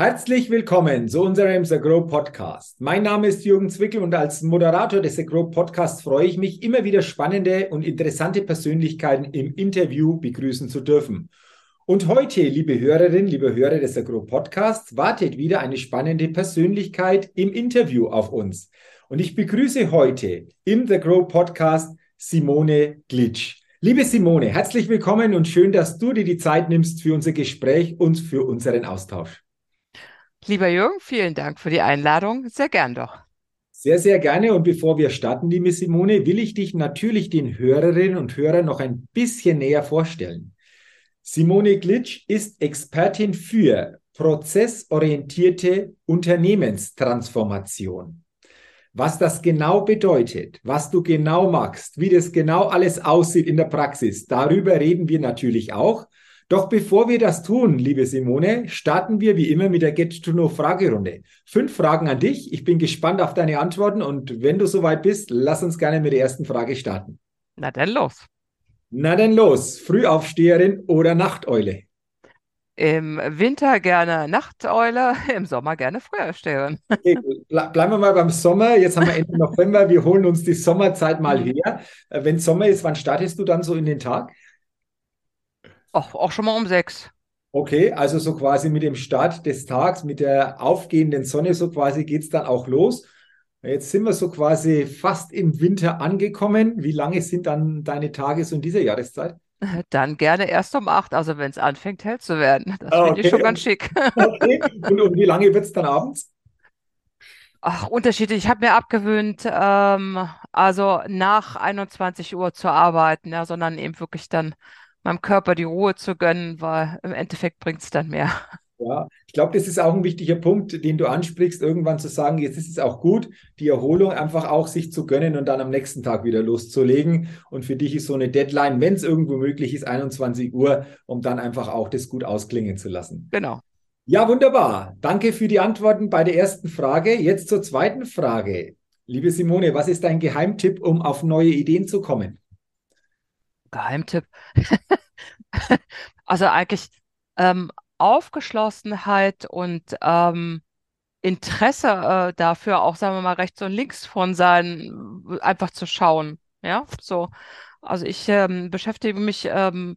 Herzlich willkommen zu unserem The Grow Podcast. Mein Name ist Jürgen Zwickel und als Moderator des The Grow Podcasts freue ich mich, immer wieder spannende und interessante Persönlichkeiten im Interview begrüßen zu dürfen. Und heute, liebe Hörerinnen, liebe Hörer des The Grow Podcasts, wartet wieder eine spannende Persönlichkeit im Interview auf uns. Und ich begrüße heute im The Grow Podcast Simone Glitsch. Liebe Simone, herzlich willkommen und schön, dass du dir die Zeit nimmst für unser Gespräch und für unseren Austausch. Lieber Jürgen, vielen Dank für die Einladung. Sehr gern doch. Sehr, sehr gerne. Und bevor wir starten, liebe Simone, will ich dich natürlich den Hörerinnen und Hörern noch ein bisschen näher vorstellen. Simone Glitsch ist Expertin für prozessorientierte Unternehmenstransformation. Was das genau bedeutet, was du genau machst, wie das genau alles aussieht in der Praxis, darüber reden wir natürlich auch. Doch bevor wir das tun, liebe Simone, starten wir wie immer mit der Get-to-Know-Fragerunde. Fünf Fragen an dich. Ich bin gespannt auf deine Antworten und wenn du soweit bist, lass uns gerne mit der ersten Frage starten. Na dann los. Na dann los. Frühaufsteherin oder Nachteule? Im Winter gerne Nachteule, im Sommer gerne Frühaufsteherin. Okay, bleiben wir mal beim Sommer. Jetzt haben wir Ende November. Wir holen uns die Sommerzeit mal her. Äh, wenn Sommer ist, wann startest du dann so in den Tag? Auch, auch schon mal um sechs. Okay, also so quasi mit dem Start des Tags, mit der aufgehenden Sonne, so quasi geht es dann auch los. Jetzt sind wir so quasi fast im Winter angekommen. Wie lange sind dann deine Tage so in dieser Jahreszeit? Dann gerne erst um acht, also wenn es anfängt, hell zu werden. Das okay. finde ich schon ganz schick. Okay. Und um wie lange wird es dann abends? Ach, unterschiedlich. Ich habe mir abgewöhnt, ähm, also nach 21 Uhr zu arbeiten, ja, sondern eben wirklich dann meinem Körper die Ruhe zu gönnen, weil im Endeffekt bringt es dann mehr. Ja, ich glaube, das ist auch ein wichtiger Punkt, den du ansprichst, irgendwann zu sagen, jetzt ist es auch gut, die Erholung einfach auch sich zu gönnen und dann am nächsten Tag wieder loszulegen. Und für dich ist so eine Deadline, wenn es irgendwo möglich ist, 21 Uhr, um dann einfach auch das gut ausklingen zu lassen. Genau. Ja, wunderbar. Danke für die Antworten bei der ersten Frage. Jetzt zur zweiten Frage. Liebe Simone, was ist dein Geheimtipp, um auf neue Ideen zu kommen? Geheimtipp. also eigentlich ähm, Aufgeschlossenheit und ähm, Interesse äh, dafür, auch sagen wir mal rechts und links von sein, einfach zu schauen. Ja, so. Also ich ähm, beschäftige mich ähm,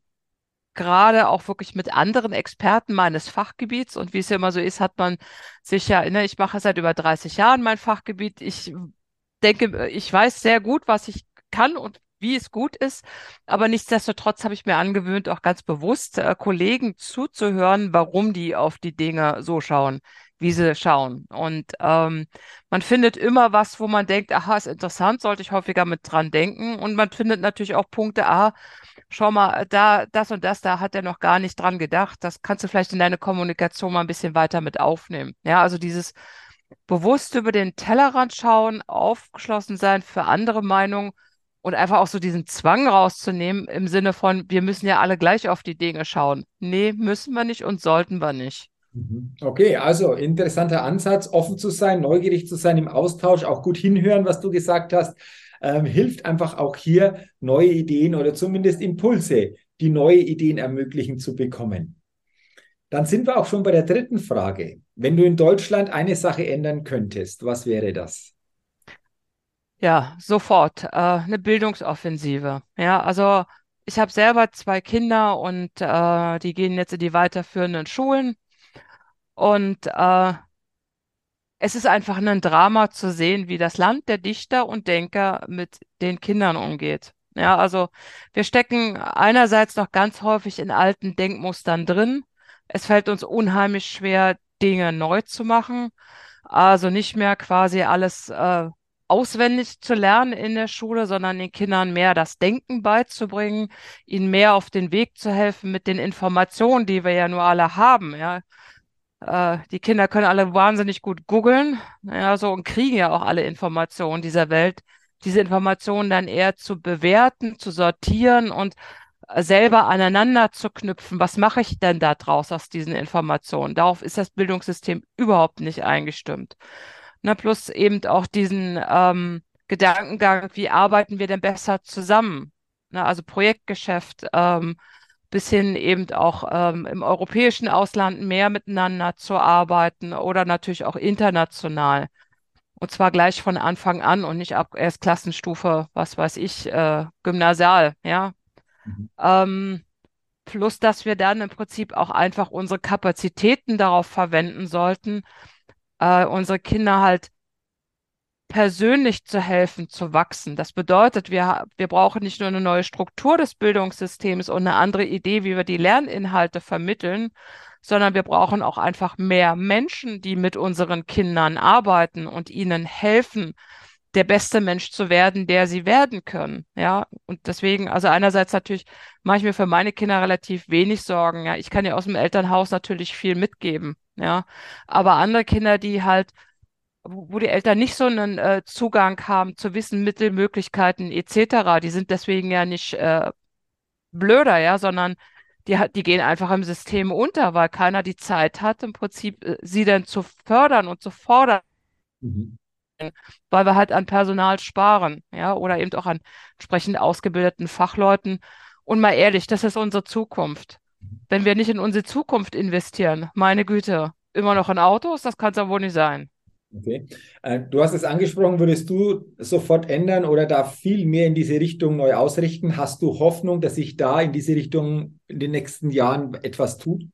gerade auch wirklich mit anderen Experten meines Fachgebiets und wie es ja immer so ist, hat man sich ja, ne, ich mache seit über 30 Jahren mein Fachgebiet. Ich denke, ich weiß sehr gut, was ich kann und wie es gut ist. Aber nichtsdestotrotz habe ich mir angewöhnt, auch ganz bewusst äh, Kollegen zuzuhören, warum die auf die Dinge so schauen, wie sie schauen. Und ähm, man findet immer was, wo man denkt, aha, ist interessant, sollte ich häufiger mit dran denken. Und man findet natürlich auch Punkte, aha, schau mal, da, das und das, da hat er noch gar nicht dran gedacht. Das kannst du vielleicht in deine Kommunikation mal ein bisschen weiter mit aufnehmen. Ja, also dieses bewusst über den Tellerrand schauen, aufgeschlossen sein für andere Meinungen und einfach auch so diesen Zwang rauszunehmen im Sinne von, wir müssen ja alle gleich auf die Dinge schauen. Nee, müssen wir nicht und sollten wir nicht. Mhm. Okay, also interessanter Ansatz, offen zu sein, neugierig zu sein im Austausch, auch gut hinhören, was du gesagt hast, ähm, hilft einfach auch hier neue Ideen oder zumindest Impulse, die neue Ideen ermöglichen zu bekommen. Dann sind wir auch schon bei der dritten Frage. Wenn du in Deutschland eine Sache ändern könntest, was wäre das? Ja, sofort. Äh, eine Bildungsoffensive. Ja, also ich habe selber zwei Kinder und äh, die gehen jetzt in die weiterführenden Schulen. Und äh, es ist einfach ein Drama zu sehen, wie das Land der Dichter und Denker mit den Kindern umgeht. Ja, also wir stecken einerseits noch ganz häufig in alten Denkmustern drin. Es fällt uns unheimlich schwer, Dinge neu zu machen. Also nicht mehr quasi alles äh, auswendig zu lernen in der Schule, sondern den Kindern mehr das Denken beizubringen, ihnen mehr auf den Weg zu helfen mit den Informationen, die wir ja nur alle haben. Ja. Äh, die Kinder können alle wahnsinnig gut googeln, ja, so und kriegen ja auch alle Informationen dieser Welt. Diese Informationen dann eher zu bewerten, zu sortieren und selber aneinander zu knüpfen. Was mache ich denn da draus aus diesen Informationen? Darauf ist das Bildungssystem überhaupt nicht eingestimmt. Ne, plus eben auch diesen ähm, Gedankengang, wie arbeiten wir denn besser zusammen? Ne, also Projektgeschäft, ähm, bis hin eben auch ähm, im europäischen Ausland mehr miteinander zu arbeiten oder natürlich auch international. Und zwar gleich von Anfang an und nicht ab erst Klassenstufe, was weiß ich, äh, Gymnasial, ja. Mhm. Ähm, plus, dass wir dann im Prinzip auch einfach unsere Kapazitäten darauf verwenden sollten, äh, unsere Kinder halt persönlich zu helfen, zu wachsen. Das bedeutet, wir, wir brauchen nicht nur eine neue Struktur des Bildungssystems und eine andere Idee, wie wir die Lerninhalte vermitteln, sondern wir brauchen auch einfach mehr Menschen, die mit unseren Kindern arbeiten und ihnen helfen, der beste Mensch zu werden, der sie werden können. Ja, und deswegen, also einerseits natürlich mache ich mir für meine Kinder relativ wenig Sorgen. Ja, ich kann ja aus dem Elternhaus natürlich viel mitgeben. Ja, aber andere Kinder, die halt wo die Eltern nicht so einen äh, Zugang haben zu Wissen, Mittel, Möglichkeiten etc. Die sind deswegen ja nicht äh, blöder, ja, sondern die, die gehen einfach im System unter, weil keiner die Zeit hat, im Prinzip äh, sie dann zu fördern und zu fordern. Mhm. Weil wir halt an Personal sparen, ja, oder eben auch an entsprechend ausgebildeten Fachleuten. Und mal ehrlich, das ist unsere Zukunft. Wenn wir nicht in unsere Zukunft investieren, meine Güte, immer noch in Autos, das kann es ja wohl nicht sein. Okay. Äh, du hast es angesprochen, würdest du sofort ändern oder da viel mehr in diese Richtung neu ausrichten? Hast du Hoffnung, dass sich da in diese Richtung in den nächsten Jahren etwas tut?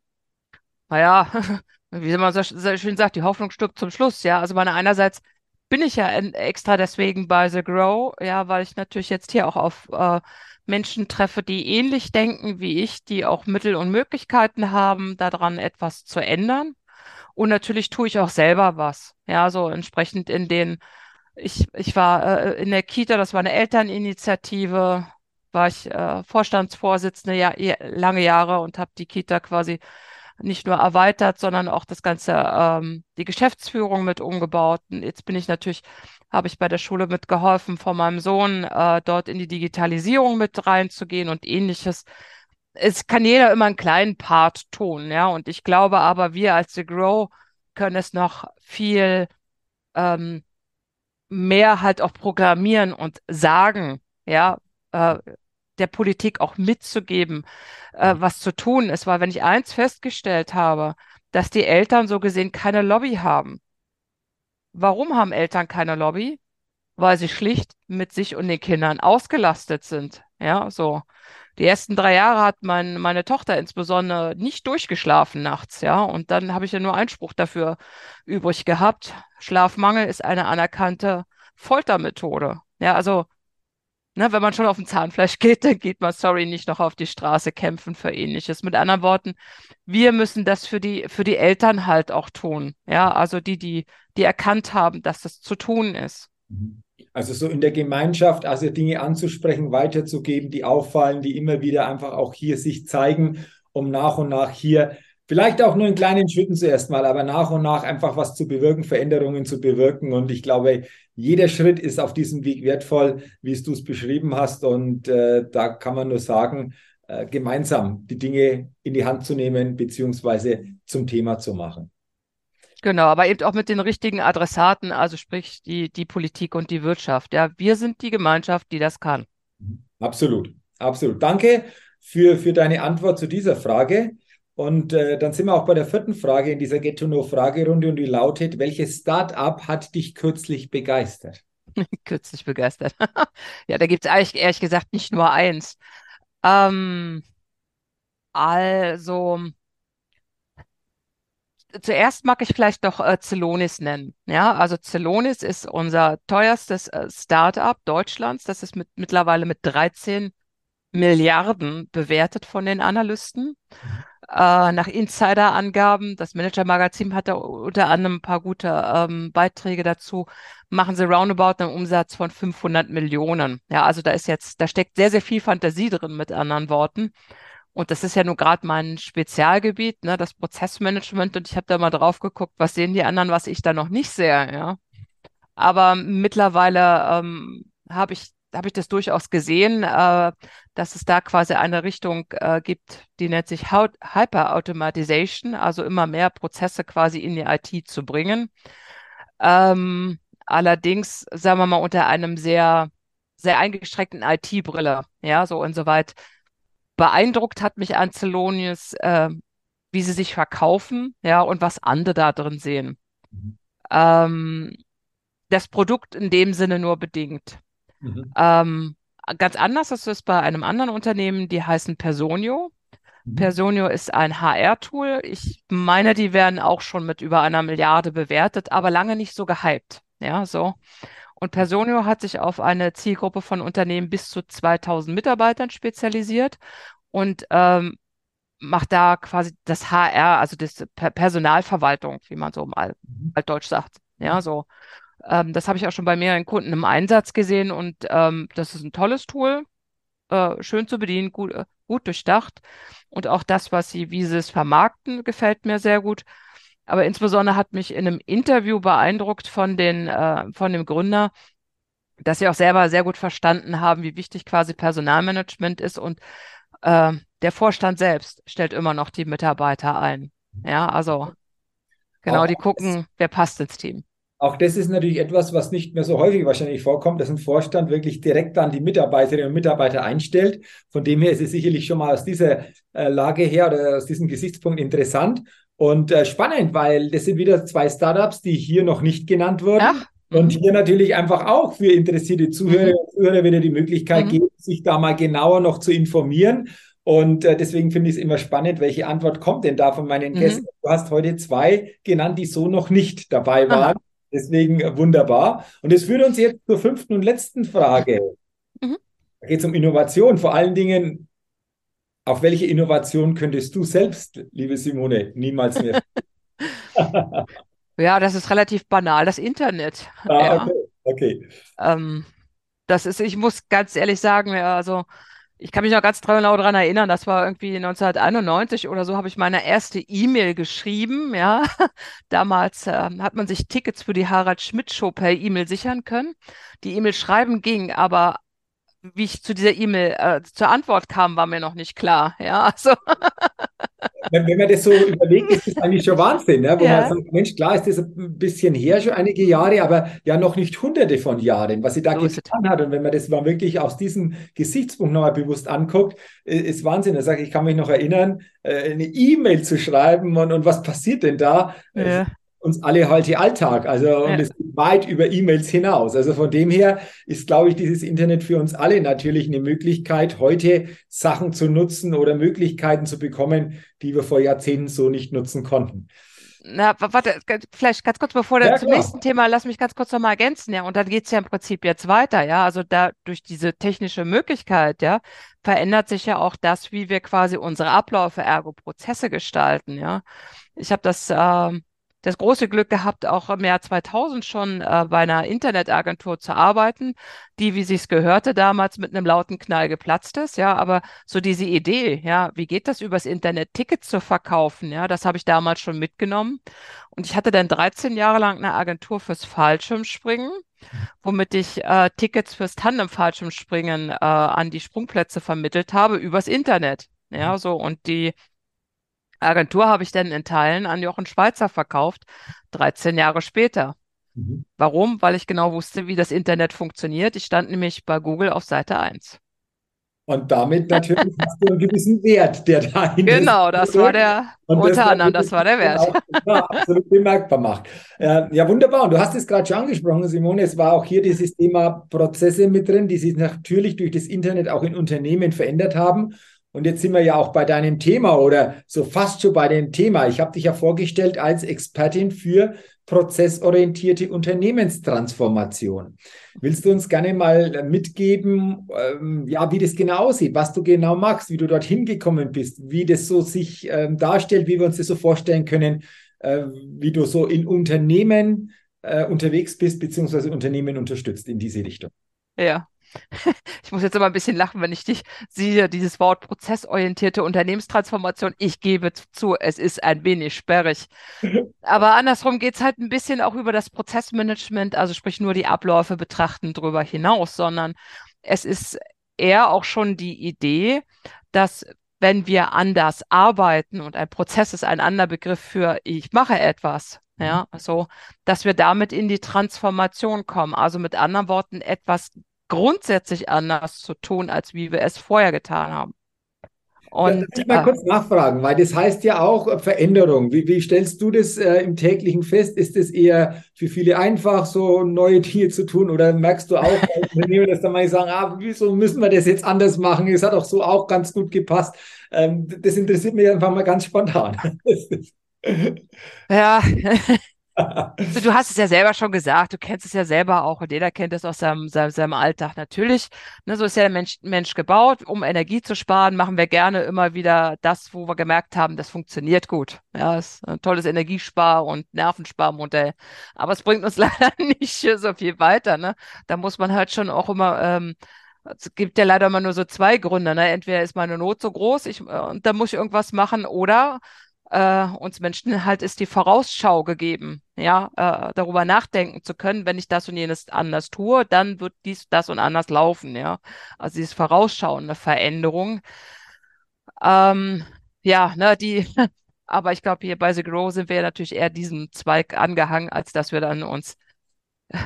Naja, wie man so, so schön sagt, die Hoffnung stirbt zum Schluss. Ja, also meine einerseits bin ich ja extra deswegen bei The Grow, ja, weil ich natürlich jetzt hier auch auf äh, Menschen treffe, die ähnlich denken wie ich, die auch Mittel und Möglichkeiten haben, daran etwas zu ändern. Und natürlich tue ich auch selber was. Ja, so entsprechend in den, ich, ich war äh, in der Kita, das war eine Elterninitiative, war ich äh, Vorstandsvorsitzende ja, lange Jahre und habe die Kita quasi nicht nur erweitert, sondern auch das ganze, ähm, die Geschäftsführung mit umgebaut. Und jetzt bin ich natürlich, habe ich bei der Schule mitgeholfen, von meinem Sohn äh, dort in die Digitalisierung mit reinzugehen und ähnliches es kann jeder immer einen kleinen Part tun, ja. Und ich glaube aber, wir als The Grow können es noch viel ähm, mehr halt auch programmieren und sagen, ja, äh, der Politik auch mitzugeben, äh, was zu tun ist. Weil wenn ich eins festgestellt habe, dass die Eltern so gesehen keine Lobby haben. Warum haben Eltern keine Lobby? Weil sie schlicht mit sich und den Kindern ausgelastet sind. Ja, so. Die ersten drei Jahre hat mein, meine Tochter insbesondere nicht durchgeschlafen nachts, ja. Und dann habe ich ja nur Einspruch dafür übrig gehabt. Schlafmangel ist eine anerkannte Foltermethode. Ja, also, ne, wenn man schon auf den Zahnfleisch geht, dann geht man, sorry, nicht noch auf die Straße kämpfen für ähnliches. Mit anderen Worten, wir müssen das für die, für die Eltern halt auch tun. Ja, also die, die, die erkannt haben, dass das zu tun ist. Also so in der Gemeinschaft, also Dinge anzusprechen, weiterzugeben, die auffallen, die immer wieder einfach auch hier sich zeigen, um nach und nach hier, vielleicht auch nur in kleinen Schritten zuerst mal, aber nach und nach einfach was zu bewirken, Veränderungen zu bewirken. Und ich glaube, jeder Schritt ist auf diesem Weg wertvoll, wie es du es beschrieben hast. Und äh, da kann man nur sagen, äh, gemeinsam die Dinge in die Hand zu nehmen, beziehungsweise zum Thema zu machen. Genau, aber eben auch mit den richtigen Adressaten, also sprich die, die Politik und die Wirtschaft. Ja, wir sind die Gemeinschaft, die das kann. Absolut, absolut. Danke für, für deine Antwort zu dieser Frage. Und äh, dann sind wir auch bei der vierten Frage in dieser Get to Know Fragerunde und die lautet: Welches Startup hat dich kürzlich begeistert? kürzlich begeistert. ja, da gibt es eigentlich ehrlich gesagt nicht nur eins. Ähm, also, zuerst mag ich vielleicht doch äh, Celonis nennen. Ja, also Celonis ist unser teuerstes äh, Startup Deutschlands. Das ist mit, mittlerweile mit 13 Milliarden bewertet von den Analysten. Mhm. Äh, nach Insider-Angaben, das Manager-Magazin hat da unter anderem ein paar gute ähm, Beiträge dazu, machen sie roundabout einen Umsatz von 500 Millionen. Ja, also da ist jetzt, da steckt sehr, sehr viel Fantasie drin, mit anderen Worten. Und das ist ja nur gerade mein Spezialgebiet, ne, das Prozessmanagement. Und ich habe da mal drauf geguckt, was sehen die anderen, was ich da noch nicht sehe, ja. Aber mittlerweile ähm, habe ich, hab ich das durchaus gesehen, äh, dass es da quasi eine Richtung äh, gibt, die nennt sich Hyper-Automatization, also immer mehr Prozesse quasi in die IT zu bringen. Ähm, allerdings, sagen wir mal, unter einem sehr, sehr eingeschränkten IT-Brille, ja, so insoweit beeindruckt hat mich an Zelonius, äh, wie sie sich verkaufen, ja, und was andere da drin sehen. Mhm. Ähm, das Produkt in dem Sinne nur bedingt. Mhm. Ähm, ganz anders ist es bei einem anderen Unternehmen, die heißen Personio. Mhm. Personio ist ein HR-Tool. Ich meine, die werden auch schon mit über einer Milliarde bewertet, aber lange nicht so gehypt. Ja, so. Und Personio hat sich auf eine Zielgruppe von Unternehmen bis zu 2000 Mitarbeitern spezialisiert und ähm, macht da quasi das HR, also das Personalverwaltung, wie man so im mhm. Altdeutsch sagt. Ja, so. Ähm, das habe ich auch schon bei mehreren Kunden im Einsatz gesehen und ähm, das ist ein tolles Tool, äh, schön zu bedienen, gut, äh, gut durchdacht. Und auch das, was sie, wie sie es vermarkten, gefällt mir sehr gut. Aber insbesondere hat mich in einem Interview beeindruckt von den, äh, von dem Gründer, dass sie auch selber sehr gut verstanden haben, wie wichtig quasi Personalmanagement ist und äh, der Vorstand selbst stellt immer noch die Mitarbeiter ein. Ja, also genau, die gucken, wer passt ins Team. Auch das ist natürlich etwas, was nicht mehr so häufig wahrscheinlich vorkommt, dass ein Vorstand wirklich direkt dann die Mitarbeiterinnen und Mitarbeiter einstellt. Von dem her ist es sicherlich schon mal aus dieser äh, Lage her oder aus diesem Gesichtspunkt interessant und äh, spannend, weil das sind wieder zwei Startups, die hier noch nicht genannt wurden. Ach. Und hier natürlich einfach auch für interessierte Zuhörer und Zuhörer wieder die Möglichkeit mhm. geben, sich da mal genauer noch zu informieren. Und äh, deswegen finde ich es immer spannend, welche Antwort kommt denn da von meinen mhm. Gästen. Du hast heute zwei genannt, die so noch nicht dabei waren. Aha. Deswegen äh, wunderbar. Und das führt uns jetzt zur fünften und letzten Frage. Mhm. Da geht es um Innovation. Vor allen Dingen, auf welche Innovation könntest du selbst, liebe Simone, niemals mehr? ja, das ist relativ banal, das Internet. Ah, ja. okay. okay. Ähm, das ist, ich muss ganz ehrlich sagen, also ich kann mich noch ganz genau daran erinnern, das war irgendwie 1991 oder so, habe ich meine erste E-Mail geschrieben. Ja, damals äh, hat man sich Tickets für die Harald Schmidt Show per E-Mail sichern können. Die E-Mail schreiben ging, aber wie ich zu dieser E-Mail äh, zur Antwort kam, war mir noch nicht klar. Ja, also wenn, wenn, man das so überlegt, ist das eigentlich schon Wahnsinn, ne? wo ja. man sagt, Mensch, klar ist das ein bisschen her, schon einige Jahre, aber ja noch nicht hunderte von Jahren, was sie da so getan hat. Und wenn man das mal wirklich aus diesem Gesichtspunkt nochmal bewusst anguckt, ist Wahnsinn. Da sage ich, ich kann mich noch erinnern, äh, eine E-Mail zu schreiben und, und was passiert denn da? Ja uns alle heute Alltag. Also ja. und es geht weit über E-Mails hinaus. Also von dem her ist, glaube ich, dieses Internet für uns alle natürlich eine Möglichkeit, heute Sachen zu nutzen oder Möglichkeiten zu bekommen, die wir vor Jahrzehnten so nicht nutzen konnten. Na, warte, vielleicht ganz kurz bevor ja, zum nächsten Thema, lass mich ganz kurz nochmal ergänzen, ja. Und dann geht es ja im Prinzip jetzt weiter, ja. Also da durch diese technische Möglichkeit, ja, verändert sich ja auch das, wie wir quasi unsere Abläufe, ergo Prozesse gestalten, ja. Ich habe das äh, das große Glück gehabt, auch im Jahr 2000 schon äh, bei einer Internetagentur zu arbeiten, die, wie sich's gehörte, damals mit einem lauten Knall geplatzt ist. Ja, aber so diese Idee, ja, wie geht das übers Internet, Tickets zu verkaufen? Ja, das habe ich damals schon mitgenommen. Und ich hatte dann 13 Jahre lang eine Agentur fürs Fallschirmspringen, womit ich äh, Tickets fürs Tandem-Fallschirmspringen äh, an die Sprungplätze vermittelt habe übers Internet. Ja, so und die Agentur habe ich dann in Teilen an Jochen Schweizer verkauft, 13 Jahre später. Mhm. Warum? Weil ich genau wusste, wie das Internet funktioniert. Ich stand nämlich bei Google auf Seite 1. Und damit natürlich hast du einen gewissen Wert, der dahinter ist. Genau, das war der, und unter anderem, das war der Wert. Auch, ja, absolut bemerkbar macht. Ja, wunderbar. Und du hast es gerade schon angesprochen, Simone. Es war auch hier dieses Thema Prozesse mit drin, die sich natürlich durch das Internet auch in Unternehmen verändert haben. Und jetzt sind wir ja auch bei deinem Thema oder so fast schon bei dem Thema. Ich habe dich ja vorgestellt als Expertin für prozessorientierte Unternehmenstransformation. Willst du uns gerne mal mitgeben, ähm, ja, wie das genau aussieht, was du genau machst, wie du dorthin gekommen bist, wie das so sich ähm, darstellt, wie wir uns das so vorstellen können, äh, wie du so in Unternehmen äh, unterwegs bist, beziehungsweise Unternehmen unterstützt in diese Richtung? Ja, ich muss jetzt immer ein bisschen lachen, wenn ich dich sehe, dieses Wort prozessorientierte Unternehmenstransformation. Ich gebe zu, es ist ein wenig sperrig. Aber andersrum geht es halt ein bisschen auch über das Prozessmanagement, also sprich nur die Abläufe betrachten darüber hinaus, sondern es ist eher auch schon die Idee, dass wenn wir anders arbeiten und ein Prozess ist ein anderer Begriff für ich mache etwas, ja, mhm. so, dass wir damit in die Transformation kommen. Also mit anderen Worten, etwas grundsätzlich anders zu tun, als wie wir es vorher getan haben. Und, Darf ich mal äh, kurz nachfragen, weil das heißt ja auch äh, Veränderung. Wie, wie stellst du das äh, im täglichen fest? Ist es eher für viele einfach, so neue Dinge zu tun? Oder merkst du auch, dass dann mal sagen, ah, wieso müssen wir das jetzt anders machen? Es hat auch so auch ganz gut gepasst. Ähm, das interessiert mich einfach mal ganz spontan. ja, Du hast es ja selber schon gesagt, du kennst es ja selber auch und jeder kennt es aus seinem, seinem, seinem Alltag. Natürlich, ne, so ist ja der Mensch, Mensch gebaut. Um Energie zu sparen, machen wir gerne immer wieder das, wo wir gemerkt haben, das funktioniert gut. Ja, ist ein tolles Energiespar- und Nervensparmodell. Aber es bringt uns leider nicht so viel weiter. Ne? Da muss man halt schon auch immer ähm, es gibt ja leider immer nur so zwei Gründe. Ne? Entweder ist meine Not so groß ich, äh, und da muss ich irgendwas machen oder äh, uns Menschen halt ist die Vorausschau gegeben, ja, äh, darüber nachdenken zu können, wenn ich das und jenes anders tue, dann wird dies, das und anders laufen, ja. Also dieses Vorausschauen, eine Veränderung. Ähm, ja, ne, die, aber ich glaube, hier bei The Grow sind wir natürlich eher diesem Zweig angehangen, als dass wir dann uns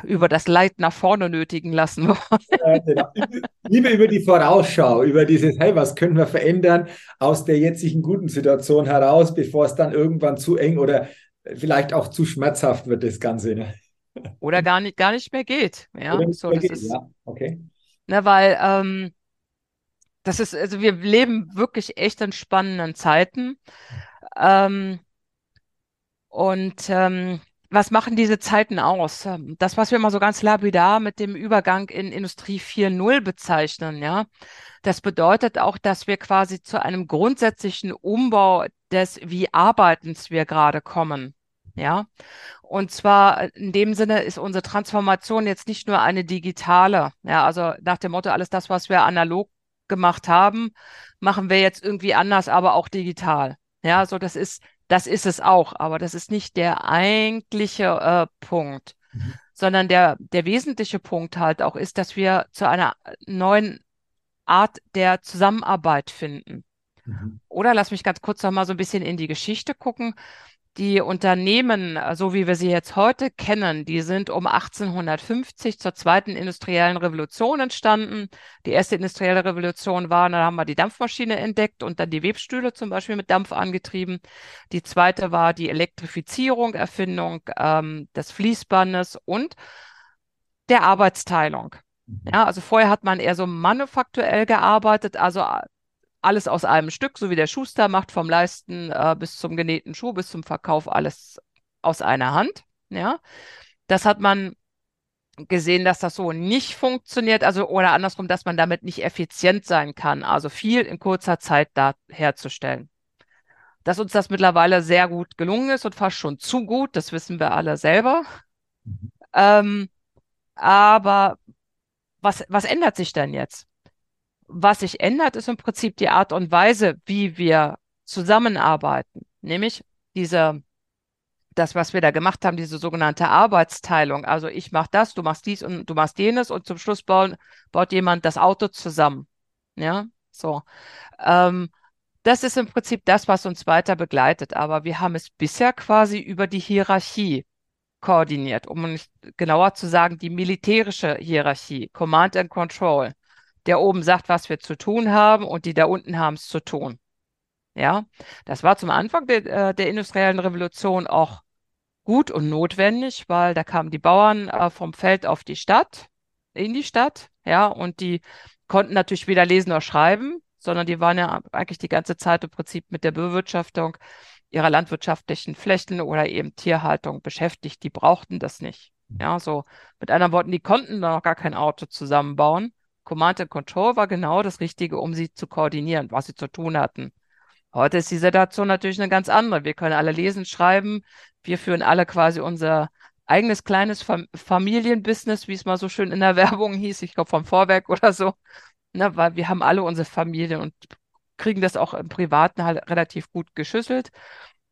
über das Leid nach vorne nötigen lassen wollen. Genau. Lieber über die Vorausschau, über dieses, hey, was können wir verändern aus der jetzigen guten Situation heraus, bevor es dann irgendwann zu eng oder vielleicht auch zu schmerzhaft wird, das Ganze. Ne? Oder gar nicht, gar nicht mehr geht. Ja, Oder so, das geht. Ist, ja. okay. Ne, weil ähm, das ist, also wir leben wirklich echt in spannenden Zeiten. Ähm, und ähm, was machen diese Zeiten aus? Das, was wir immer so ganz lapidar mit dem Übergang in Industrie 4.0 bezeichnen, ja, das bedeutet auch, dass wir quasi zu einem grundsätzlichen Umbau des Wie arbeitens wir gerade kommen. Ja, und zwar in dem Sinne ist unsere Transformation jetzt nicht nur eine digitale, ja, also nach dem Motto, alles das, was wir analog gemacht haben, machen wir jetzt irgendwie anders, aber auch digital. Ja, so das ist das ist es auch, aber das ist nicht der eigentliche äh, Punkt, mhm. sondern der, der wesentliche Punkt halt auch ist, dass wir zu einer neuen Art der Zusammenarbeit finden. Mhm. Oder lass mich ganz kurz noch mal so ein bisschen in die Geschichte gucken. Die Unternehmen, so wie wir sie jetzt heute kennen, die sind um 1850 zur zweiten industriellen Revolution entstanden. Die erste industrielle Revolution war, da haben wir die Dampfmaschine entdeckt und dann die Webstühle zum Beispiel mit Dampf angetrieben. Die zweite war die Elektrifizierung, Erfindung ähm, des Fließbandes und der Arbeitsteilung. Mhm. Ja, also vorher hat man eher so manufaktuell gearbeitet, also alles aus einem Stück, so wie der Schuster macht, vom Leisten äh, bis zum genähten Schuh, bis zum Verkauf, alles aus einer Hand. Ja, das hat man gesehen, dass das so nicht funktioniert, also oder andersrum, dass man damit nicht effizient sein kann, also viel in kurzer Zeit da herzustellen. Dass uns das mittlerweile sehr gut gelungen ist und fast schon zu gut, das wissen wir alle selber. Mhm. Ähm, aber was, was ändert sich denn jetzt? Was sich ändert, ist im Prinzip die Art und Weise, wie wir zusammenarbeiten. Nämlich diese, das, was wir da gemacht haben, diese sogenannte Arbeitsteilung. Also ich mache das, du machst dies und du machst jenes und zum Schluss bauen, baut jemand das Auto zusammen. Ja, so. Ähm, das ist im Prinzip das, was uns weiter begleitet. Aber wir haben es bisher quasi über die Hierarchie koordiniert, um nicht genauer zu sagen, die militärische Hierarchie, Command and Control der oben sagt, was wir zu tun haben und die da unten haben es zu tun. Ja, das war zum Anfang der, äh, der industriellen Revolution auch gut und notwendig, weil da kamen die Bauern äh, vom Feld auf die Stadt, in die Stadt, ja, und die konnten natürlich weder lesen noch schreiben, sondern die waren ja eigentlich die ganze Zeit im Prinzip mit der Bewirtschaftung ihrer landwirtschaftlichen Flächen oder eben Tierhaltung beschäftigt. Die brauchten das nicht. Ja, so mit anderen Worten, die konnten da noch gar kein Auto zusammenbauen. Command and Control war genau das Richtige, um sie zu koordinieren, was sie zu tun hatten. Heute ist die Situation natürlich eine ganz andere. Wir können alle lesen, schreiben. Wir führen alle quasi unser eigenes kleines Fam Familienbusiness, wie es mal so schön in der Werbung hieß. Ich glaube vom Vorwerk oder so. Ne, weil wir haben alle unsere Familien und kriegen das auch im Privaten halt relativ gut geschüsselt.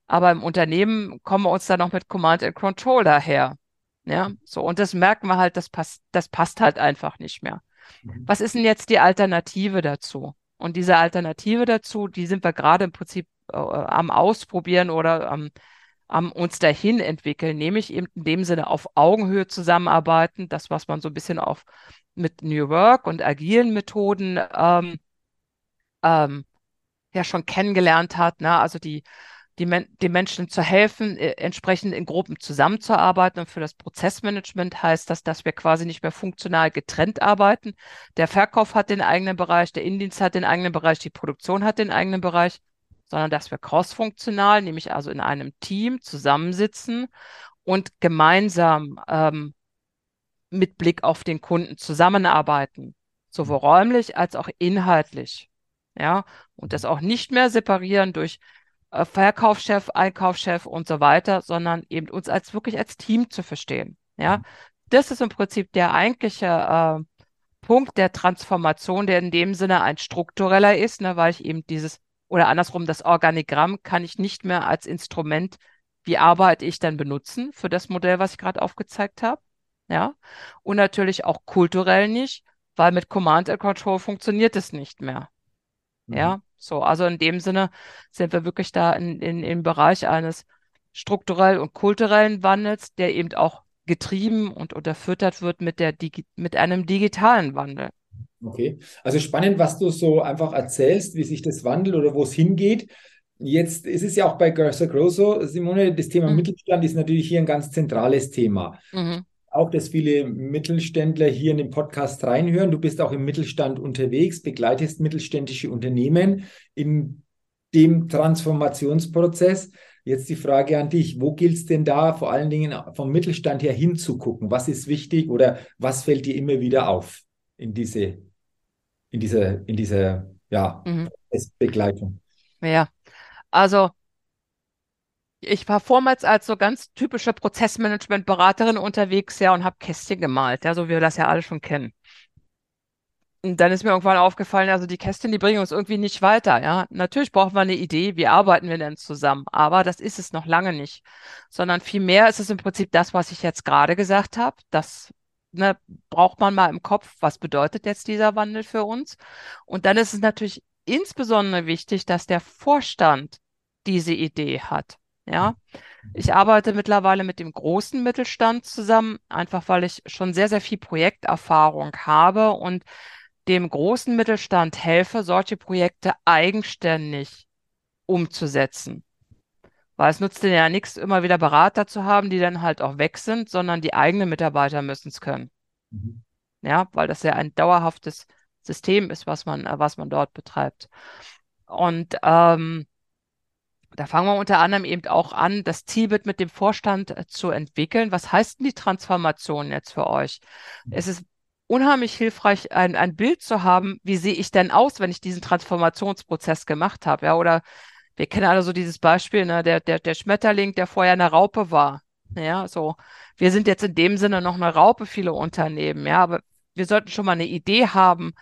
Aber im Unternehmen kommen wir uns dann noch mit Command and Control daher. Ja, so. Und das merken wir halt, das passt, das passt halt einfach nicht mehr. Mhm. Was ist denn jetzt die Alternative dazu? Und diese Alternative dazu, die sind wir gerade im Prinzip äh, am Ausprobieren oder am, am uns dahin entwickeln, nämlich eben in dem Sinne auf Augenhöhe zusammenarbeiten, das, was man so ein bisschen auf mit New Work und agilen Methoden ähm, ähm, ja schon kennengelernt hat, ne? Also die, die Men den Menschen zu helfen, äh, entsprechend in Gruppen zusammenzuarbeiten. Und für das Prozessmanagement heißt das, dass wir quasi nicht mehr funktional getrennt arbeiten. Der Verkauf hat den eigenen Bereich, der Indienst hat den eigenen Bereich, die Produktion hat den eigenen Bereich, sondern dass wir crossfunktional, nämlich also in einem Team zusammensitzen und gemeinsam ähm, mit Blick auf den Kunden zusammenarbeiten, sowohl räumlich als auch inhaltlich. Ja, und das auch nicht mehr separieren durch äh, Verkaufschef, Einkaufschef und so weiter, sondern eben uns als wirklich als Team zu verstehen. Ja, mhm. das ist im Prinzip der eigentliche äh, Punkt der Transformation, der in dem Sinne ein struktureller ist, ne, weil ich eben dieses oder andersrum das Organigramm kann ich nicht mehr als Instrument, wie arbeite ich dann benutzen für das Modell, was ich gerade aufgezeigt habe. Ja, und natürlich auch kulturell nicht, weil mit Command and Control funktioniert es nicht mehr. Mhm. Ja, so, also in dem Sinne sind wir wirklich da in, in, im Bereich eines strukturell und kulturellen Wandels, der eben auch getrieben und unterfüttert wird mit, der, mit einem digitalen Wandel. Okay, also spannend, was du so einfach erzählst, wie sich das wandelt oder wo es hingeht. Jetzt ist es ja auch bei Gersa Grosso, Simone, das Thema mhm. Mittelstand ist natürlich hier ein ganz zentrales Thema. Mhm auch, dass viele Mittelständler hier in den Podcast reinhören. Du bist auch im Mittelstand unterwegs, begleitest mittelständische Unternehmen in dem Transformationsprozess. Jetzt die Frage an dich, wo gilt es denn da vor allen Dingen vom Mittelstand her hinzugucken? Was ist wichtig oder was fällt dir immer wieder auf in diese, in dieser, in dieser ja, mhm. Begleitung? Ja, also ich war vormals als so ganz typische Prozessmanagement-Beraterin unterwegs, ja, und habe Kästchen gemalt, ja, so wie wir das ja alle schon kennen. Und dann ist mir irgendwann aufgefallen, also die Kästchen, die bringen uns irgendwie nicht weiter, ja. Natürlich brauchen wir eine Idee, wie arbeiten wir denn zusammen? Aber das ist es noch lange nicht, sondern vielmehr ist es im Prinzip das, was ich jetzt gerade gesagt habe. Das ne, braucht man mal im Kopf, was bedeutet jetzt dieser Wandel für uns? Und dann ist es natürlich insbesondere wichtig, dass der Vorstand diese Idee hat. Ja, ich arbeite mittlerweile mit dem großen Mittelstand zusammen, einfach weil ich schon sehr, sehr viel Projekterfahrung habe und dem großen Mittelstand helfe, solche Projekte eigenständig umzusetzen. Weil es nutzt denen ja nichts, immer wieder Berater zu haben, die dann halt auch weg sind, sondern die eigenen Mitarbeiter müssen es können. Mhm. Ja, weil das ja ein dauerhaftes System ist, was man, was man dort betreibt. Und ähm, da fangen wir unter anderem eben auch an, das Zielbild mit dem Vorstand äh, zu entwickeln. Was heißt denn die Transformation jetzt für euch? Mhm. Es ist unheimlich hilfreich, ein, ein Bild zu haben, wie sehe ich denn aus, wenn ich diesen Transformationsprozess gemacht habe. Ja, oder wir kennen alle so dieses Beispiel, ne, der, der, der Schmetterling, der vorher eine Raupe war. Ja, so. Wir sind jetzt in dem Sinne noch eine Raupe, viele Unternehmen, ja, aber wir sollten schon mal eine Idee haben,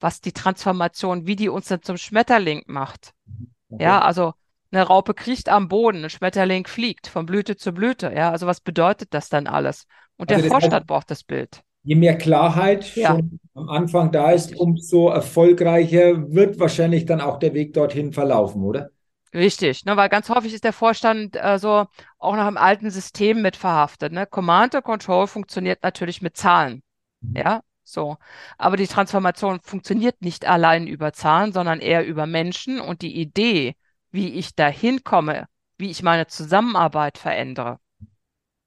was die Transformation, wie die uns dann zum Schmetterling macht. Mhm. Okay. Ja, also eine Raupe kriecht am Boden, ein Schmetterling fliegt von Blüte zu Blüte. Ja, also was bedeutet das dann alles? Und also der Vorstand heißt, braucht das Bild. Je mehr Klarheit ja. schon am Anfang da ist, umso erfolgreicher wird wahrscheinlich dann auch der Weg dorthin verlaufen, oder? Richtig, ne, weil ganz häufig ist der Vorstand äh, so auch noch im alten System mit verhaftet. Ne? Command and Control funktioniert natürlich mit Zahlen. Mhm. Ja, so. Aber die Transformation funktioniert nicht allein über Zahlen, sondern eher über Menschen und die Idee, wie ich da hinkomme, wie ich meine Zusammenarbeit verändere.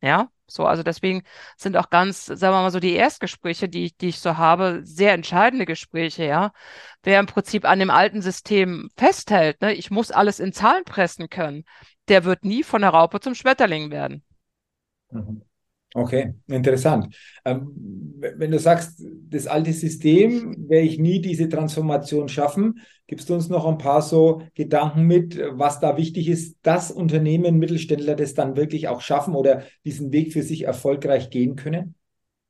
Ja, so, also deswegen sind auch ganz, sagen wir mal so, die Erstgespräche, die, die ich so habe, sehr entscheidende Gespräche, ja. Wer im Prinzip an dem alten System festhält, ne, ich muss alles in Zahlen pressen können, der wird nie von der Raupe zum Schmetterling werden. Mhm. Okay, interessant. Ähm, wenn du sagst, das alte System werde ich nie diese Transformation schaffen, gibst du uns noch ein paar so Gedanken mit, was da wichtig ist, dass Unternehmen, Mittelständler das dann wirklich auch schaffen oder diesen Weg für sich erfolgreich gehen können?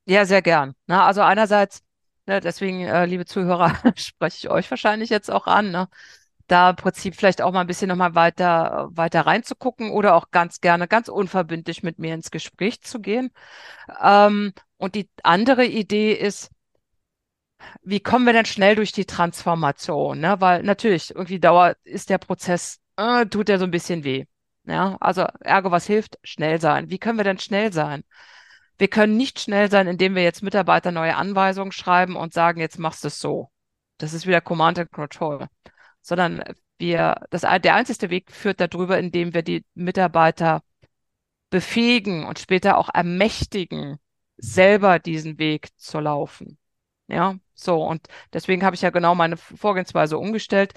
Ja, sehr gern. Na, also einerseits, ne, deswegen, äh, liebe Zuhörer, spreche ich euch wahrscheinlich jetzt auch an. Ne? Da im Prinzip vielleicht auch mal ein bisschen nochmal weiter, weiter reinzugucken oder auch ganz gerne, ganz unverbindlich mit mir ins Gespräch zu gehen. Ähm, und die andere Idee ist, wie kommen wir denn schnell durch die Transformation? Ne? Weil natürlich, irgendwie dauert, ist der Prozess, äh, tut der so ein bisschen weh. Ja, also ergo, was hilft? Schnell sein. Wie können wir denn schnell sein? Wir können nicht schnell sein, indem wir jetzt Mitarbeiter neue Anweisungen schreiben und sagen, jetzt machst du es so. Das ist wieder Command and Control sondern wir, das, der einzige Weg führt darüber, indem wir die Mitarbeiter befähigen und später auch ermächtigen, selber diesen Weg zu laufen. Ja, so. Und deswegen habe ich ja genau meine Vorgehensweise umgestellt.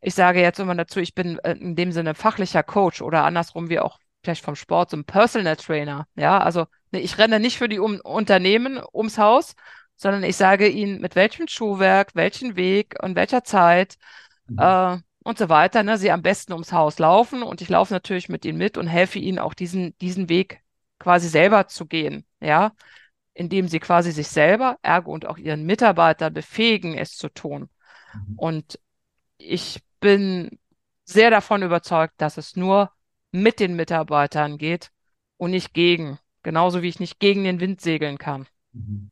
Ich sage jetzt immer dazu, ich bin äh, in dem Sinne fachlicher Coach oder andersrum wie auch vielleicht vom Sport so ein Personal Trainer. Ja, also ne, ich renne nicht für die um Unternehmen ums Haus, sondern ich sage ihnen, mit welchem Schuhwerk, welchen Weg und welcher Zeit mhm. äh, und so weiter, ne, sie am besten ums Haus laufen. Und ich laufe natürlich mit ihnen mit und helfe ihnen auch diesen, diesen Weg quasi selber zu gehen. Ja, indem sie quasi sich selber, ergo und auch ihren Mitarbeiter befähigen, es zu tun. Mhm. Und ich bin sehr davon überzeugt, dass es nur mit den Mitarbeitern geht und nicht gegen. Genauso wie ich nicht gegen den Wind segeln kann. Mhm.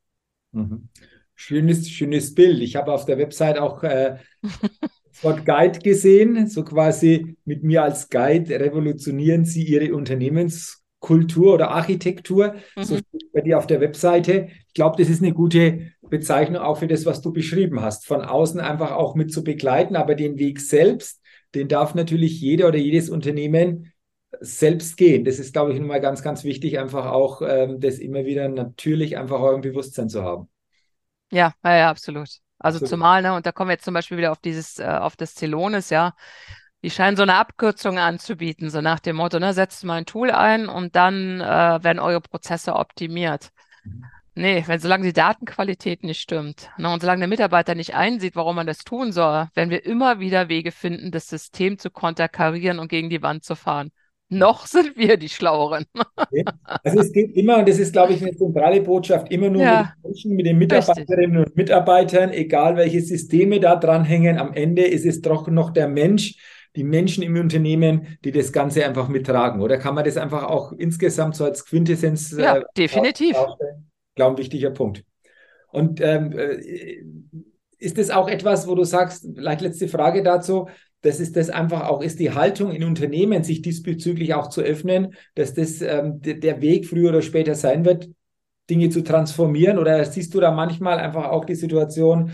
Mhm. Schönes, schönes Bild. Ich habe auf der Website auch äh, das Wort Guide gesehen. So quasi mit mir als Guide revolutionieren Sie Ihre Unternehmens- Kultur oder Architektur, mhm. so steht bei dir auf der Webseite. Ich glaube, das ist eine gute Bezeichnung auch für das, was du beschrieben hast. Von außen einfach auch mit zu begleiten, aber den Weg selbst, den darf natürlich jeder oder jedes Unternehmen selbst gehen. Das ist, glaube ich, nochmal ganz, ganz wichtig, einfach auch ähm, das immer wieder natürlich einfach auch im Bewusstsein zu haben. Ja, ja absolut. Also absolut. zumal, ne, und da kommen wir jetzt zum Beispiel wieder auf dieses, äh, auf das Celonis, ja die scheinen so eine Abkürzung anzubieten, so nach dem Motto, ne, setzt mal ein Tool ein und dann äh, werden eure Prozesse optimiert. Mhm. Nee, wenn solange die Datenqualität nicht stimmt ne, und solange der Mitarbeiter nicht einsieht, warum man das tun soll, werden wir immer wieder Wege finden, das System zu konterkarieren und gegen die Wand zu fahren. Noch sind wir die Schlaueren. Also es geht immer, und das ist, glaube ich, eine zentrale Botschaft, immer nur ja, mit den Menschen, mit den Mitarbeiterinnen richtig. und Mitarbeitern, egal welche Systeme da dranhängen, am Ende ist es doch noch der Mensch, die Menschen im Unternehmen, die das Ganze einfach mittragen? Oder kann man das einfach auch insgesamt so als Quintessenz ja, äh, definitiv. Glaube, ein wichtiger Punkt. Und ähm, äh, ist das auch etwas, wo du sagst, vielleicht letzte Frage dazu, das ist das einfach auch, ist die Haltung in Unternehmen, sich diesbezüglich auch zu öffnen, dass das ähm, der Weg früher oder später sein wird, Dinge zu transformieren? Oder siehst du da manchmal einfach auch die Situation,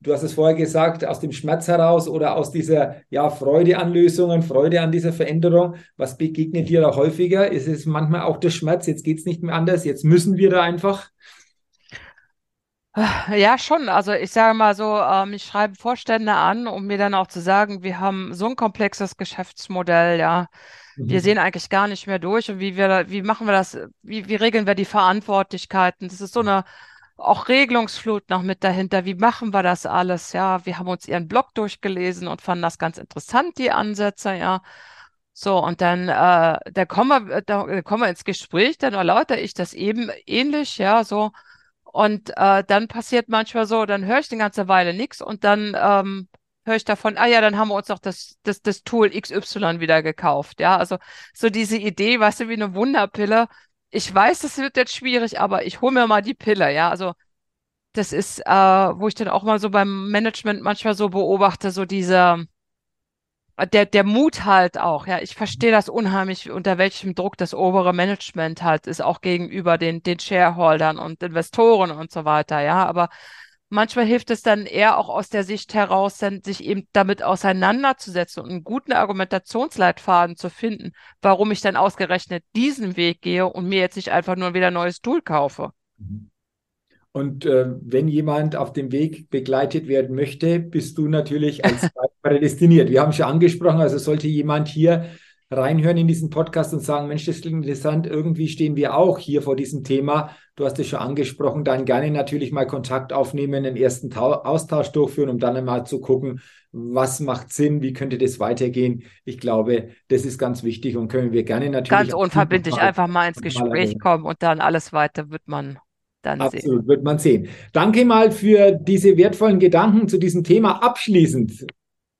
du hast es vorher gesagt, aus dem Schmerz heraus oder aus dieser ja, Freude an Lösungen, Freude an dieser Veränderung. Was begegnet dir da häufiger? Ist es manchmal auch der Schmerz, jetzt geht es nicht mehr anders, jetzt müssen wir da einfach? Ja, schon. Also ich sage mal so, ähm, ich schreibe Vorstände an, um mir dann auch zu sagen, wir haben so ein komplexes Geschäftsmodell, ja. Wir mhm. sehen eigentlich gar nicht mehr durch und wie wir, wie machen wir das, wie, wie regeln wir die Verantwortlichkeiten? Das ist so eine auch Regelungsflut noch mit dahinter. Wie machen wir das alles? Ja, wir haben uns ihren Blog durchgelesen und fanden das ganz interessant, die Ansätze, ja. So, und dann, äh, da kommen wir, da kommen wir ins Gespräch, dann erläutere ich das eben ähnlich, ja, so. Und äh, dann passiert manchmal so, dann höre ich eine ganze Weile nichts und dann ähm, höre ich davon, ah ja, dann haben wir uns doch das, das, das Tool XY wieder gekauft. Ja, also so diese Idee, weißt du, wie eine Wunderpille, ich weiß, das wird jetzt schwierig, aber ich hole mir mal die Pille, ja. Also das ist, äh, wo ich dann auch mal so beim Management manchmal so beobachte, so dieser, der, der Mut halt auch, ja. Ich verstehe das unheimlich, unter welchem Druck das obere Management halt ist, auch gegenüber den, den Shareholdern und Investoren und so weiter, ja. Aber manchmal hilft es dann eher auch aus der Sicht heraus, dann sich eben damit auseinanderzusetzen und einen guten Argumentationsleitfaden zu finden, warum ich dann ausgerechnet diesen Weg gehe und mir jetzt nicht einfach nur wieder ein neues Tool kaufe. Und äh, wenn jemand auf dem Weg begleitet werden möchte, bist du natürlich als prädestiniert. Wir haben schon angesprochen, also sollte jemand hier reinhören in diesen Podcast und sagen, Mensch, das klingt interessant, irgendwie stehen wir auch hier vor diesem Thema. Du hast es schon angesprochen, dann gerne natürlich mal Kontakt aufnehmen, den ersten Austausch durchführen, um dann einmal zu gucken, was macht Sinn, wie könnte das weitergehen. Ich glaube, das ist ganz wichtig und können wir gerne natürlich. Ganz unverbindlich mal, einfach mal ins Gespräch mal kommen und dann alles weiter wird man dann Absolut, sehen. wird man sehen. Danke mal für diese wertvollen Gedanken zu diesem Thema. Abschließend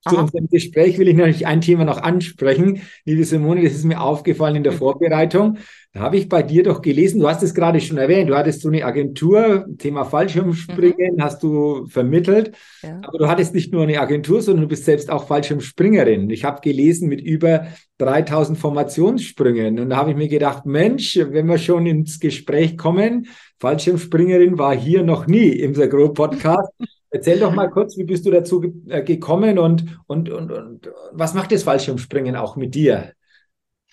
zu Aha. unserem Gespräch will ich natürlich ein Thema noch ansprechen. Liebe Simone, das ist mir aufgefallen in der. Vorbereitung. Da habe ich bei dir doch gelesen, du hast es gerade schon erwähnt, du hattest so eine Agentur, Thema Fallschirmspringen, mhm. hast du vermittelt. Ja. Aber du hattest nicht nur eine Agentur, sondern du bist selbst auch Fallschirmspringerin. Ich habe gelesen mit über 3000 Formationssprüngen. Und da habe ich mir gedacht, Mensch, wenn wir schon ins Gespräch kommen, Fallschirmspringerin war hier noch nie im Sagro Podcast. Erzähl doch mal kurz, wie bist du dazu äh, gekommen und, und, und, und was macht das Fallschirmspringen auch mit dir?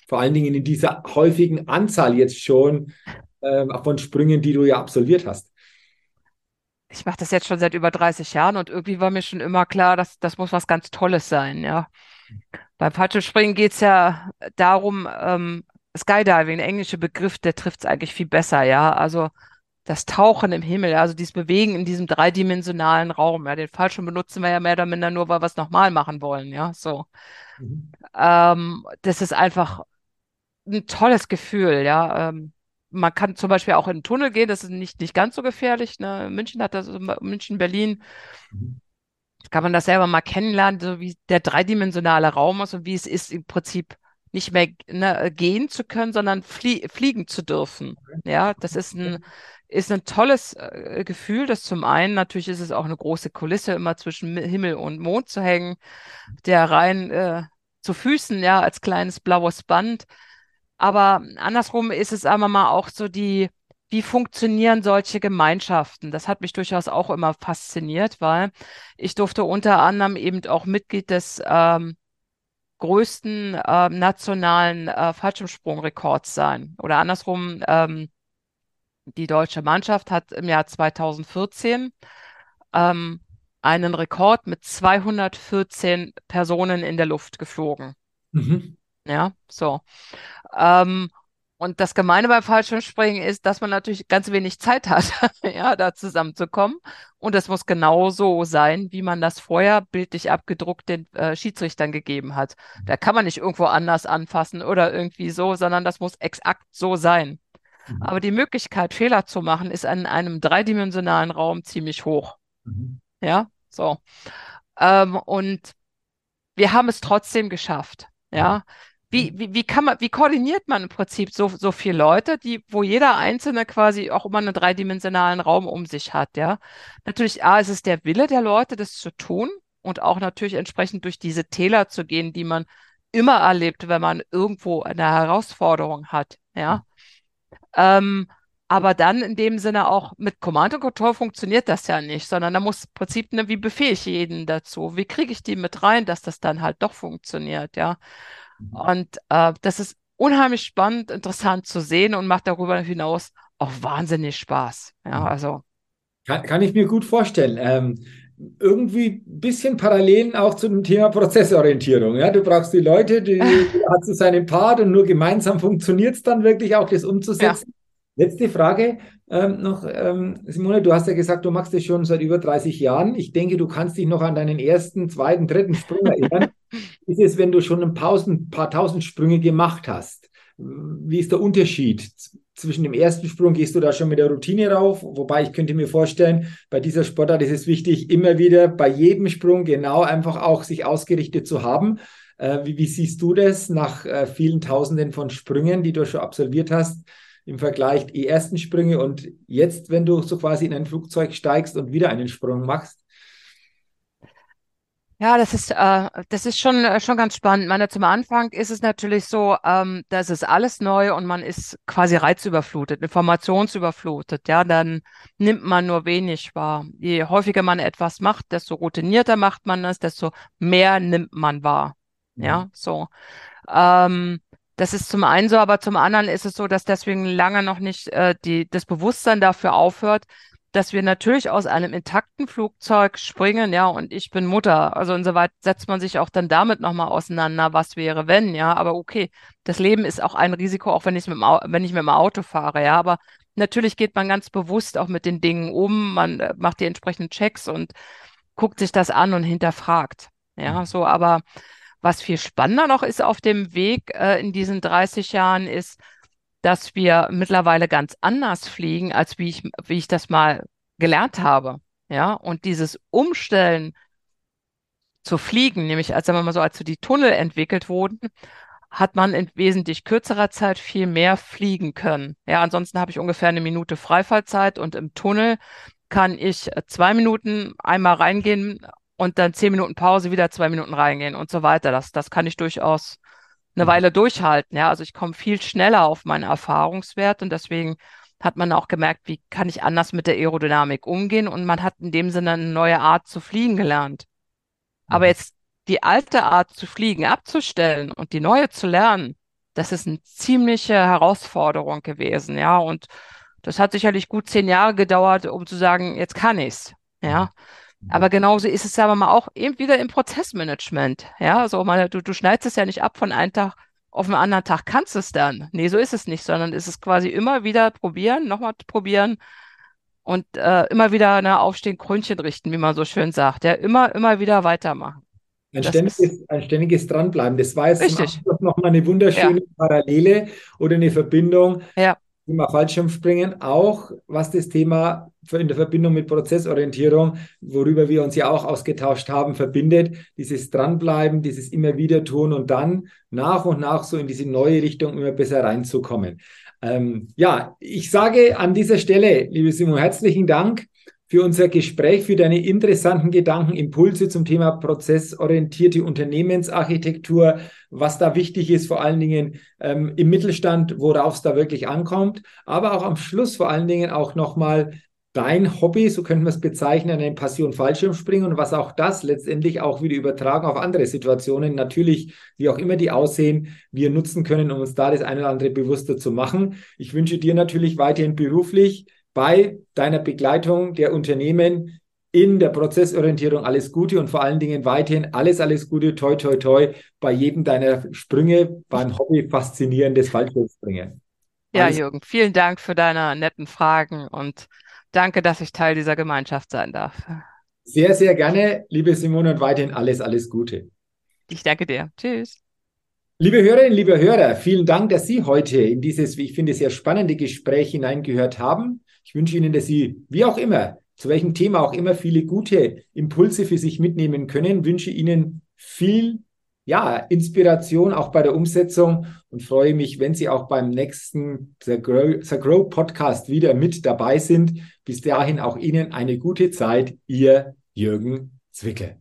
Vor allen Dingen in dieser häufigen Anzahl jetzt schon äh, von Sprüngen, die du ja absolviert hast. Ich mache das jetzt schon seit über 30 Jahren und irgendwie war mir schon immer klar, dass das muss was ganz Tolles sein, ja. Beim Fallschirmspringen geht es ja darum, ähm, Skydiving, der englische Begriff, der trifft es eigentlich viel besser, ja. Also das Tauchen im Himmel, also dieses Bewegen in diesem dreidimensionalen Raum. Ja, den Fallschirm benutzen wir ja mehr oder minder nur, weil wir es nochmal machen wollen, ja. So. Mhm. Ähm, das ist einfach ein tolles Gefühl, ja. Ähm, man kann zum Beispiel auch in den Tunnel gehen, das ist nicht, nicht ganz so gefährlich. Ne? München hat das, München, Berlin. Mhm kann man das selber mal kennenlernen, so wie der dreidimensionale Raum ist und wie es ist, im Prinzip nicht mehr ne, gehen zu können, sondern flie fliegen zu dürfen. Ja, das ist ein, ist ein tolles äh, Gefühl, das zum einen, natürlich ist es auch eine große Kulisse, immer zwischen Himmel und Mond zu hängen, der rein äh, zu Füßen, ja, als kleines blaues Band. Aber andersrum ist es einmal mal auch so die, wie funktionieren solche Gemeinschaften? Das hat mich durchaus auch immer fasziniert, weil ich durfte unter anderem eben auch Mitglied des ähm, größten äh, nationalen äh, Fallschirmsprungrekords sein. Oder andersrum, ähm, die deutsche Mannschaft hat im Jahr 2014 ähm, einen Rekord mit 214 Personen in der Luft geflogen. Mhm. Ja, so. Ähm, und das Gemeine beim Fallschirmspringen ist, dass man natürlich ganz wenig Zeit hat, ja, da zusammenzukommen. Und das muss genau so sein, wie man das vorher bildlich abgedruckt den äh, Schiedsrichtern gegeben hat. Da kann man nicht irgendwo anders anfassen oder irgendwie so, sondern das muss exakt so sein. Mhm. Aber die Möglichkeit, Fehler zu machen, ist in einem dreidimensionalen Raum ziemlich hoch. Mhm. Ja, so. Ähm, und wir haben es trotzdem geschafft. Ja, wie, wie, wie kann man, wie koordiniert man im Prinzip so, so viele Leute, die, wo jeder Einzelne quasi auch immer einen dreidimensionalen Raum um sich hat, ja? Natürlich, A, ist es der Wille der Leute, das zu tun und auch natürlich entsprechend durch diese Täler zu gehen, die man immer erlebt, wenn man irgendwo eine Herausforderung hat, ja? Ähm, aber dann in dem Sinne auch mit Command und Control funktioniert das ja nicht, sondern da muss im Prinzip, ne, wie befehle ich jeden dazu? Wie kriege ich die mit rein, dass das dann halt doch funktioniert, ja? Mhm. Und äh, das ist unheimlich spannend, interessant zu sehen und macht darüber hinaus auch wahnsinnig Spaß. Ja, mhm. also. Kann, kann ich mir gut vorstellen. Ähm, irgendwie ein bisschen Parallelen auch zu dem Thema Prozessorientierung. Ja, du brauchst die Leute, die, die hat so seinen Part und nur gemeinsam funktioniert es dann wirklich auch, das umzusetzen. Ja. Letzte Frage ähm, noch, ähm, Simone, du hast ja gesagt, du machst das schon seit über 30 Jahren. Ich denke, du kannst dich noch an deinen ersten, zweiten, dritten Sprung erinnern. Ist es, wenn du schon ein paar, paar tausend Sprünge gemacht hast? Wie ist der Unterschied? Zwischen dem ersten Sprung gehst du da schon mit der Routine rauf, wobei ich könnte mir vorstellen, bei dieser Sportart ist es wichtig, immer wieder bei jedem Sprung genau einfach auch sich ausgerichtet zu haben. Äh, wie, wie, siehst du das nach äh, vielen Tausenden von Sprüngen, die du schon absolviert hast, im Vergleich die ersten Sprünge und jetzt, wenn du so quasi in ein Flugzeug steigst und wieder einen Sprung machst? Ja, das ist, äh, das ist schon, äh, schon ganz spannend. Meine, zum Anfang ist es natürlich so, ähm, das ist alles neu und man ist quasi reizüberflutet, informationsüberflutet. Ja, dann nimmt man nur wenig wahr. Je häufiger man etwas macht, desto routinierter macht man es, desto mehr nimmt man wahr. Ja, mhm. so. Ähm, das ist zum einen so, aber zum anderen ist es so, dass deswegen lange noch nicht äh, die, das Bewusstsein dafür aufhört, dass wir natürlich aus einem intakten Flugzeug springen, ja, und ich bin Mutter. Also insoweit setzt man sich auch dann damit nochmal auseinander, was wäre, wenn, ja. Aber okay, das Leben ist auch ein Risiko, auch wenn ich mit dem, wenn ich mit dem Auto fahre, ja. Aber natürlich geht man ganz bewusst auch mit den Dingen um, man äh, macht die entsprechenden Checks und guckt sich das an und hinterfragt. Ja, mhm. so, aber was viel spannender noch ist auf dem Weg äh, in diesen 30 Jahren ist, dass wir mittlerweile ganz anders fliegen, als wie ich, wie ich das mal gelernt habe. Ja, und dieses Umstellen zu fliegen, nämlich als sagen wir so, als so die Tunnel entwickelt wurden, hat man in wesentlich kürzerer Zeit viel mehr fliegen können. Ja, ansonsten habe ich ungefähr eine Minute Freifallzeit und im Tunnel kann ich zwei Minuten einmal reingehen und dann zehn Minuten Pause, wieder zwei Minuten reingehen und so weiter. Das, das kann ich durchaus eine mhm. Weile durchhalten. Ja, also ich komme viel schneller auf meinen Erfahrungswert und deswegen hat man auch gemerkt, wie kann ich anders mit der Aerodynamik umgehen und man hat in dem Sinne eine neue Art zu fliegen gelernt. Aber Mhm. jetzt die alte Art zu fliegen abzustellen und die neue zu lernen, das ist eine ziemliche Herausforderung gewesen, ja. Und das hat sicherlich gut zehn Jahre gedauert, um zu sagen, jetzt kann ich's, ja. Aber genauso ist es, sagen wir mal, auch eben wieder im Prozessmanagement, ja. So, mal, du, du schneidest es ja nicht ab von einem Tag auf den anderen Tag kannst du es dann. Nee, so ist es nicht, sondern es ist quasi immer wieder probieren, nochmal probieren und äh, immer wieder eine aufstehen, Krönchen richten, wie man so schön sagt. Ja, immer, immer wieder weitermachen. Ein Das ständiges, ist ein ständiges Dranbleiben. Das war jetzt nochmal eine wunderschöne Parallele oder eine Verbindung Ja, Thema Fallschirmspringen, auch was das Thema in der Verbindung mit Prozessorientierung, worüber wir uns ja auch ausgetauscht haben, verbindet. Dieses Dranbleiben, dieses immer wieder tun und dann nach und nach so in diese neue Richtung immer besser reinzukommen. Ähm, ja, ich sage an dieser Stelle, liebe Simon, herzlichen Dank für unser Gespräch, für deine interessanten Gedanken, Impulse zum Thema prozessorientierte Unternehmensarchitektur, was da wichtig ist, vor allen Dingen ähm, im Mittelstand, worauf es da wirklich ankommt, aber auch am Schluss vor allen Dingen auch nochmal dein Hobby, so könnten wir es bezeichnen, eine Passion Fallschirmspringen und was auch das letztendlich auch wieder übertragen auf andere Situationen, natürlich, wie auch immer die aussehen, wir nutzen können, um uns da das eine oder andere bewusster zu machen. Ich wünsche dir natürlich weiterhin beruflich bei deiner Begleitung der Unternehmen in der Prozessorientierung alles Gute und vor allen Dingen weiterhin alles, alles Gute, toi, toi, toi, bei jedem deiner Sprünge beim Hobby faszinierendes Fallschirmspringen. ja, Alles Jürgen, vielen Dank für deine netten Fragen und danke, dass ich Teil dieser Gemeinschaft sein darf. sehr, sehr gerne, liebe Simone, und weiterhin alles, alles Gute. Ich danke dir. Tschüss. Liebe Hörerinnen, liebe Hörer, vielen Dank, dass Sie heute in dieses, wie ich finde, sehr spannende Gespräch hineingehört haben. Ich wünsche Ihnen, dass Sie, wie auch immer, zu welchem Thema auch immer, viele gute Impulse für sich mitnehmen können. Wünsche Ihnen viel, ja, Inspiration auch bei der Umsetzung und freue mich, wenn Sie auch beim nächsten The Grow, The Grow Podcast wieder mit dabei sind. Bis dahin auch Ihnen eine gute Zeit. Ihr Jürgen Zwickel.